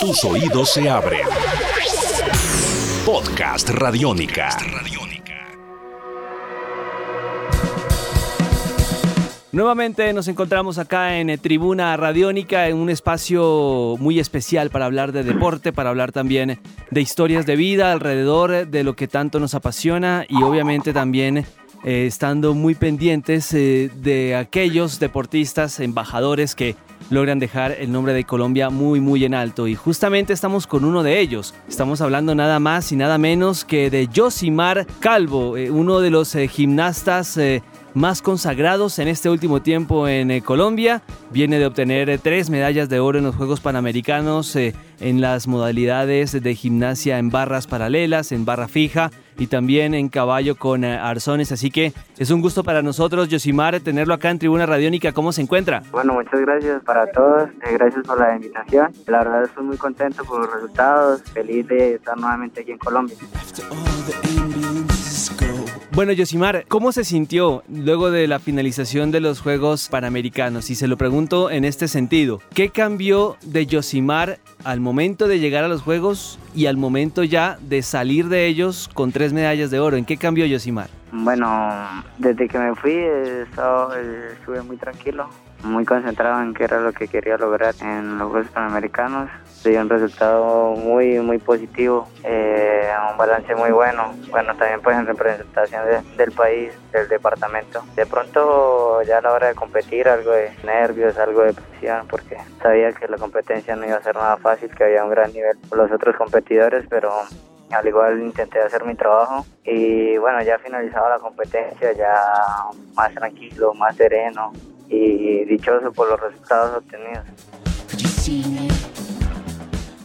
Tus oídos se abren. Podcast Radiónica. Nuevamente nos encontramos acá en eh, Tribuna Radiónica, en un espacio muy especial para hablar de deporte, para hablar también de historias de vida alrededor de lo que tanto nos apasiona y obviamente también eh, estando muy pendientes eh, de aquellos deportistas, embajadores que logran dejar el nombre de Colombia muy muy en alto y justamente estamos con uno de ellos. Estamos hablando nada más y nada menos que de Josimar Calvo, uno de los gimnastas más consagrados en este último tiempo en eh, Colombia. Viene de obtener eh, tres medallas de oro en los Juegos Panamericanos eh, en las modalidades de gimnasia en barras paralelas, en barra fija y también en caballo con arzones. Así que es un gusto para nosotros, Yosimar, tenerlo acá en Tribuna Radiónica. ¿Cómo se encuentra? Bueno, muchas gracias para todos. gracias por la invitación. La verdad estoy muy contento por los resultados. Feliz de estar nuevamente aquí en Colombia. Bueno, Yosimar, ¿cómo se sintió luego de la finalización de los Juegos Panamericanos? Y se lo pregunto en este sentido. ¿Qué cambió de Yosimar al momento de llegar a los Juegos y al momento ya de salir de ellos con tres medallas de oro? ¿En qué cambió Yosimar? Bueno, desde que me fui eh, estuve muy tranquilo muy concentrado en qué era lo que quería lograr en los Juegos Panamericanos. Se dio un resultado muy, muy positivo, eh, un balance muy bueno. Bueno, también pues en representación del país, del departamento. De pronto ya a la hora de competir, algo de nervios, algo de presión, porque sabía que la competencia no iba a ser nada fácil, que había un gran nivel por los otros competidores, pero al igual intenté hacer mi trabajo y bueno, ya finalizaba la competencia, ya más tranquilo, más sereno, y dichoso por los resultados obtenidos.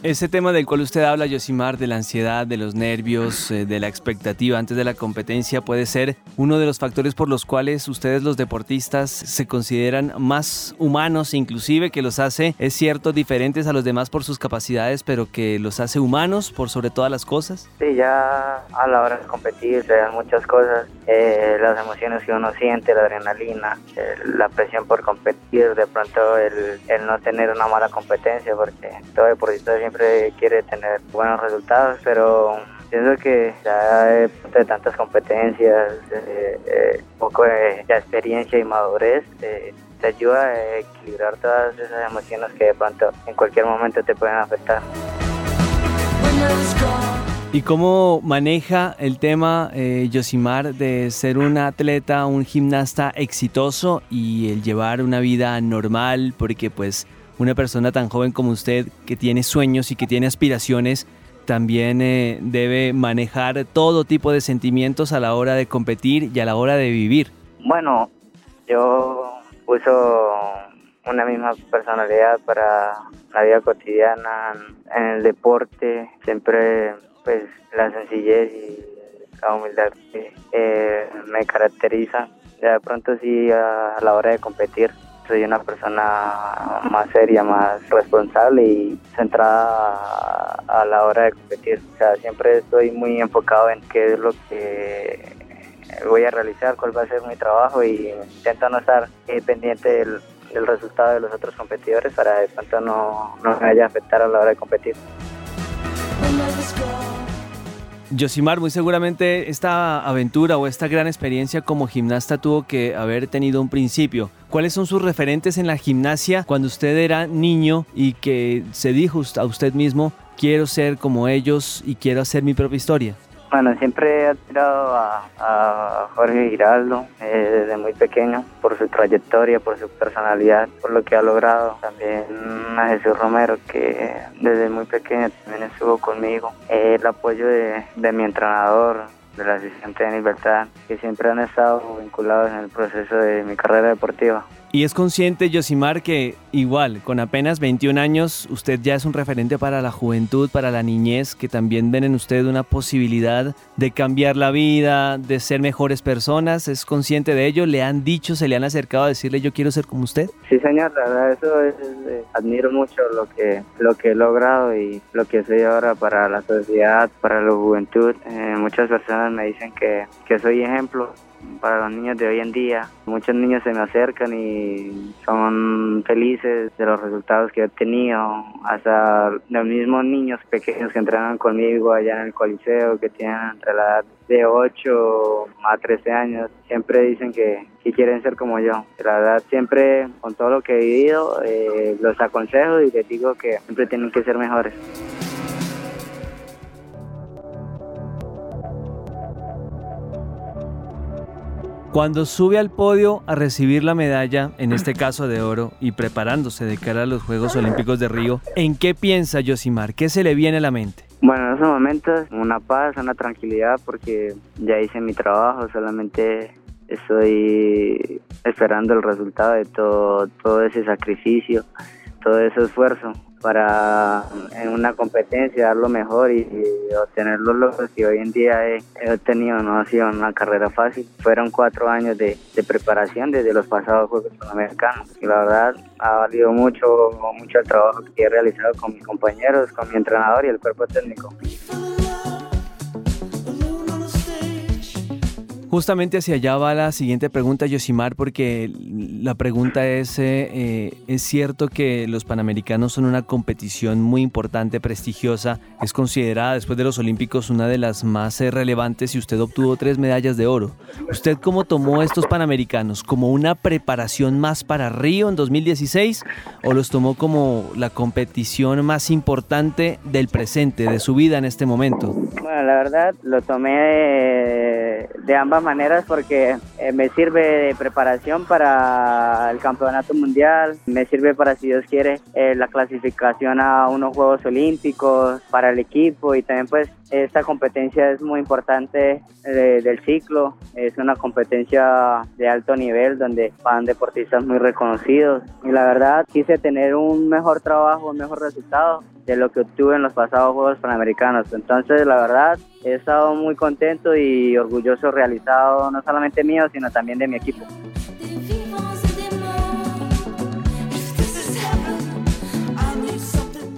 Ese tema del cual usted habla, Yosimar, de la ansiedad, de los nervios, eh, de la expectativa antes de la competencia, puede ser uno de los factores por los cuales ustedes los deportistas se consideran más humanos, inclusive que los hace, es cierto, diferentes a los demás por sus capacidades, pero que los hace humanos por sobre todas las cosas. Sí, ya a la hora de competir se dan muchas cosas, eh, las emociones que uno siente, la adrenalina, eh, la presión por competir, de pronto el, no tener una mala competencia, porque todo deportista siempre quiere tener buenos resultados, pero pienso que ya de tantas competencias, un poco de, experiencia y madurez, te ayuda a equilibrar todas esas emociones que de pronto en cualquier momento te pueden afectar. ¿Y cómo maneja el tema, eh, Yosimar, de ser un atleta, un gimnasta exitoso y el llevar una vida normal? Porque pues una persona tan joven como usted, que tiene sueños y que tiene aspiraciones, también eh, debe manejar todo tipo de sentimientos a la hora de competir y a la hora de vivir. Bueno, yo uso una misma personalidad para la vida cotidiana, en el deporte, siempre pues la sencillez y la humildad eh, me caracteriza. De pronto sí a la hora de competir soy una persona más seria, más responsable y centrada a la hora de competir. O sea, siempre estoy muy enfocado en qué es lo que voy a realizar, cuál va a ser mi trabajo y intento no estar pendiente del, resultado de los otros competidores para de pronto no, no me vaya a afectar a la hora de competir. Yosimar, muy seguramente esta aventura o esta gran experiencia como gimnasta tuvo que haber tenido un principio. ¿Cuáles son sus referentes en la gimnasia cuando usted era niño y que se dijo a usted mismo, quiero ser como ellos y quiero hacer mi propia historia? Bueno, siempre he admirado a, Jorge Giraldo eh, desde muy pequeño por su trayectoria, por su personalidad, por lo que ha logrado. También a Jesús Romero, que desde muy pequeño también estuvo conmigo. el apoyo de, de mi entrenador, del asistente de Libertad, que siempre han estado vinculados en el proceso de mi carrera deportiva. Y es consciente, Yosimar, que igual, con apenas 21 años, usted ya es un referente para la juventud, para la niñez, que también ven en usted una posibilidad de cambiar la vida, de ser mejores personas. ¿Es consciente de ello? ¿Le han dicho, se le han acercado a decirle yo quiero ser como usted? Sí, señor, la verdad, eso es, eh, admiro mucho lo que, lo que he logrado y lo que soy ahora para la sociedad, para la juventud. Eh, muchas personas me dicen que, que soy ejemplo para los niños de hoy en día. Muchos niños se me acercan y son felices de los resultados que he tenido, hasta los mismos niños pequeños que entrenan conmigo allá en el Coliseo, que tienen entre la edad de 8 a 13 años, siempre dicen que, quieren ser como yo. La verdad, siempre con todo lo que he vivido, eh, los aconsejo y les digo que siempre tienen que ser mejores. Cuando sube al podio a recibir la medalla, en este caso de oro, y preparándose de cara a los Juegos Olímpicos de Río, ¿en qué piensa Yosimar? ¿Qué se le viene a la mente? Bueno, en esos momentos una paz, una tranquilidad porque ya hice mi trabajo, solamente estoy esperando el resultado de todo, todo ese sacrificio, todo ese esfuerzo para en una competencia dar lo mejor y, obtener los logros que hoy en día he, obtenido. No ha sido una carrera fácil. Fueron cuatro años de, preparación desde los pasados Juegos Panamericanos y la verdad ha valido mucho, mucho el trabajo que he realizado con mis compañeros, con mi entrenador y el cuerpo técnico. Justamente hacia allá va la siguiente pregunta, Yosimar, porque la pregunta es, eh, eh, ¿es cierto que los Panamericanos son una competición muy importante, prestigiosa? Es considerada después de los Olímpicos una de las más eh, relevantes y usted obtuvo tres medallas de oro. ¿Usted cómo tomó estos Panamericanos? ¿Como una preparación más para Río en 2016 o los tomó como la competición más importante del presente, de su vida en este momento? Bueno, la verdad lo tomé de ambas maneras porque eh, me sirve de preparación para el campeonato mundial, me sirve para, si Dios quiere, eh, la clasificación a unos Juegos Olímpicos para el equipo y también pues esta competencia es muy importante eh, del ciclo, es una competencia de alto nivel donde van deportistas muy reconocidos y la verdad quise tener un mejor trabajo, un mejor resultado de lo que obtuve en los pasados Juegos Panamericanos. Entonces, la verdad, he estado muy contento y orgulloso realizado, no solamente mío, sino también de mi equipo.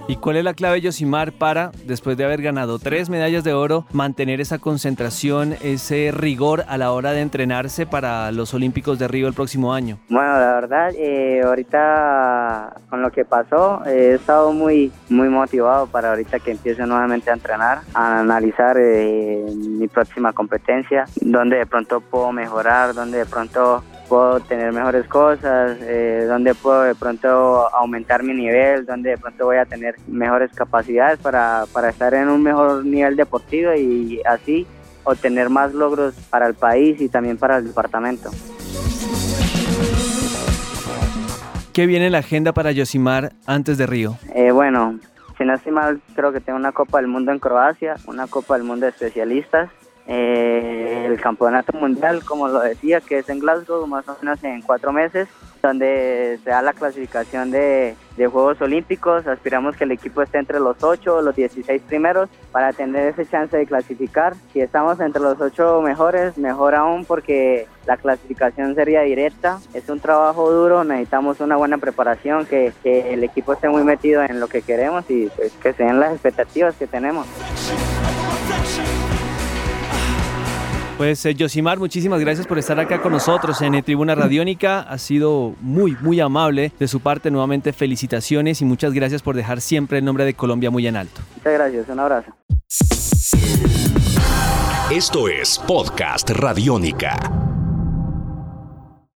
¿Y cuál es la clave, Yosimar, para, después de haber ganado tres medallas de oro, mantener esa concentración, ese rigor a la hora de entrenarse para los Olímpicos de Río el próximo año? Bueno, la verdad, eh, ahorita con lo que pasó, he estado muy, muy motivado para ahorita que empiece nuevamente a entrenar, a analizar eh, mi próxima competencia, donde de pronto puedo mejorar, donde de pronto puedo tener mejores cosas, eh, donde puedo de pronto aumentar mi nivel, donde de pronto voy a tener mejores capacidades para, para estar en un mejor nivel deportivo y así obtener más logros para el país y también para el departamento. ¿Qué viene en la agenda para Yosimar antes de Río? Eh, bueno, si no estoy mal, creo que tengo una Copa del Mundo en Croacia, una Copa del Mundo de especialistas eh, el campeonato mundial, como lo decía, que es en Glasgow, más o menos en cuatro meses, donde se da la clasificación de, Juegos Olímpicos. Aspiramos que el equipo esté entre los ocho o los 16 primeros para tener ese chance de clasificar. Si estamos entre los ocho mejores, mejor aún porque la clasificación sería directa. Es un trabajo duro, necesitamos una buena preparación, que, que el equipo esté muy metido en lo que queremos y pues, que sean las expectativas que tenemos. Pues eh, Yosimar, muchísimas gracias por estar acá con nosotros en Tribuna Radiónica. Ha sido muy, muy amable de su parte. Nuevamente felicitaciones y muchas gracias por dejar siempre el nombre de Colombia muy en alto. Muchas gracias, un abrazo. Esto es Podcast Radiónica.